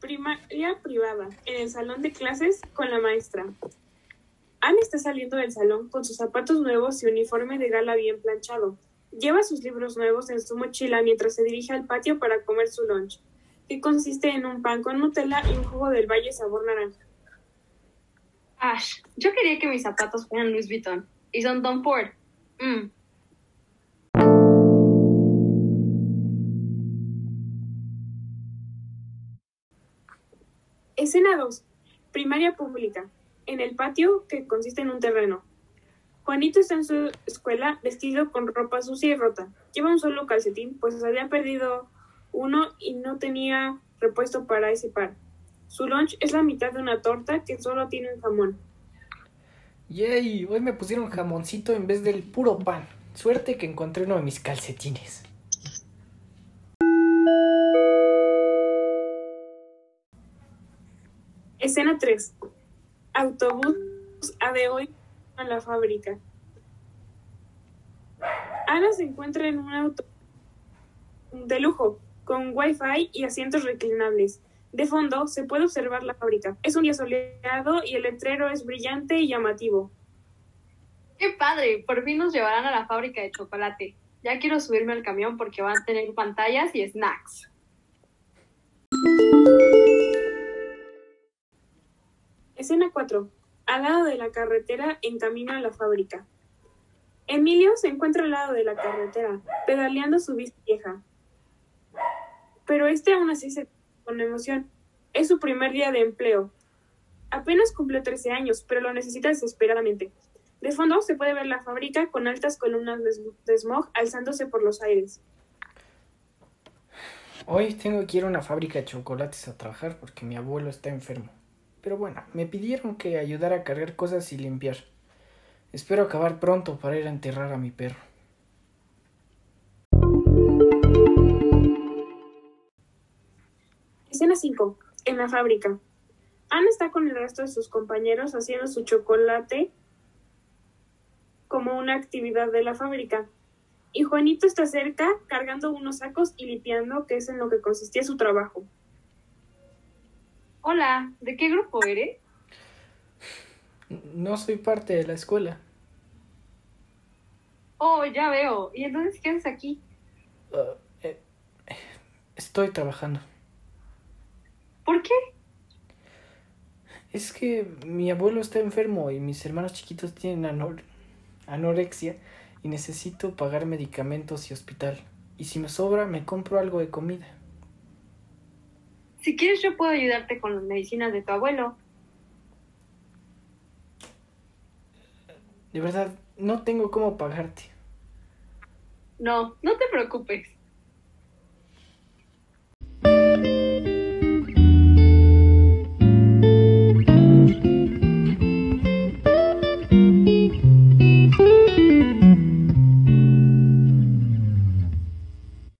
Primaria privada, en el salón de clases con la maestra. Anne está saliendo del salón con sus zapatos nuevos y uniforme de gala bien planchado. Lleva sus libros nuevos en su mochila mientras se dirige al patio para comer su lunch, que consiste en un pan con Nutella y un jugo del valle sabor naranja. Ash, yo quería que mis zapatos fueran Louis Vuitton. Y son Tom Ford. Mm. Escena 2. Primaria pública. En el patio, que consiste en un terreno. Juanito está en su escuela vestido con ropa sucia y rota. Lleva un solo calcetín, pues había perdido uno y no tenía repuesto para ese par. Su lunch es la mitad de una torta que solo tiene un jamón. Yay, hoy me pusieron jamoncito en vez del puro pan. Suerte que encontré uno de mis calcetines. Escena 3. Autobús A de hoy a la fábrica. Ana se encuentra en un auto de lujo, con wifi y asientos reclinables. De fondo se puede observar la fábrica. Es un día soleado y el letrero es brillante y llamativo. ¡Qué padre! Por fin nos llevarán a la fábrica de chocolate. Ya quiero subirme al camión porque van a tener pantallas y snacks. Escena 4. Al lado de la carretera, en camino a la fábrica. Emilio se encuentra al lado de la carretera, pedaleando su bici vieja. Pero este aún así se con emoción. Es su primer día de empleo. Apenas cumple 13 años, pero lo necesita desesperadamente. De fondo se puede ver la fábrica con altas columnas de smog alzándose por los aires. Hoy tengo que ir a una fábrica de chocolates a trabajar porque mi abuelo está enfermo. Pero bueno, me pidieron que ayudara a cargar cosas y limpiar. Espero acabar pronto para ir a enterrar a mi perro. Escena 5. En la fábrica. Ana está con el resto de sus compañeros haciendo su chocolate como una actividad de la fábrica. Y Juanito está cerca cargando unos sacos y limpiando, que es en lo que consistía su trabajo. Hola, ¿de qué grupo eres? No soy parte de la escuela. Oh, ya veo. ¿Y entonces qué haces aquí? Ah, eh, estoy trabajando. ¿Por qué? Es que mi abuelo está enfermo y mis hermanos chiquitos tienen anor- anorexia y necesito pagar medicamentos y hospital. Y si me sobra, me compro algo de comida. Si quieres yo puedo ayudarte con las medicinas de tu abuelo. De verdad, no tengo cómo pagarte. No, no te preocupes.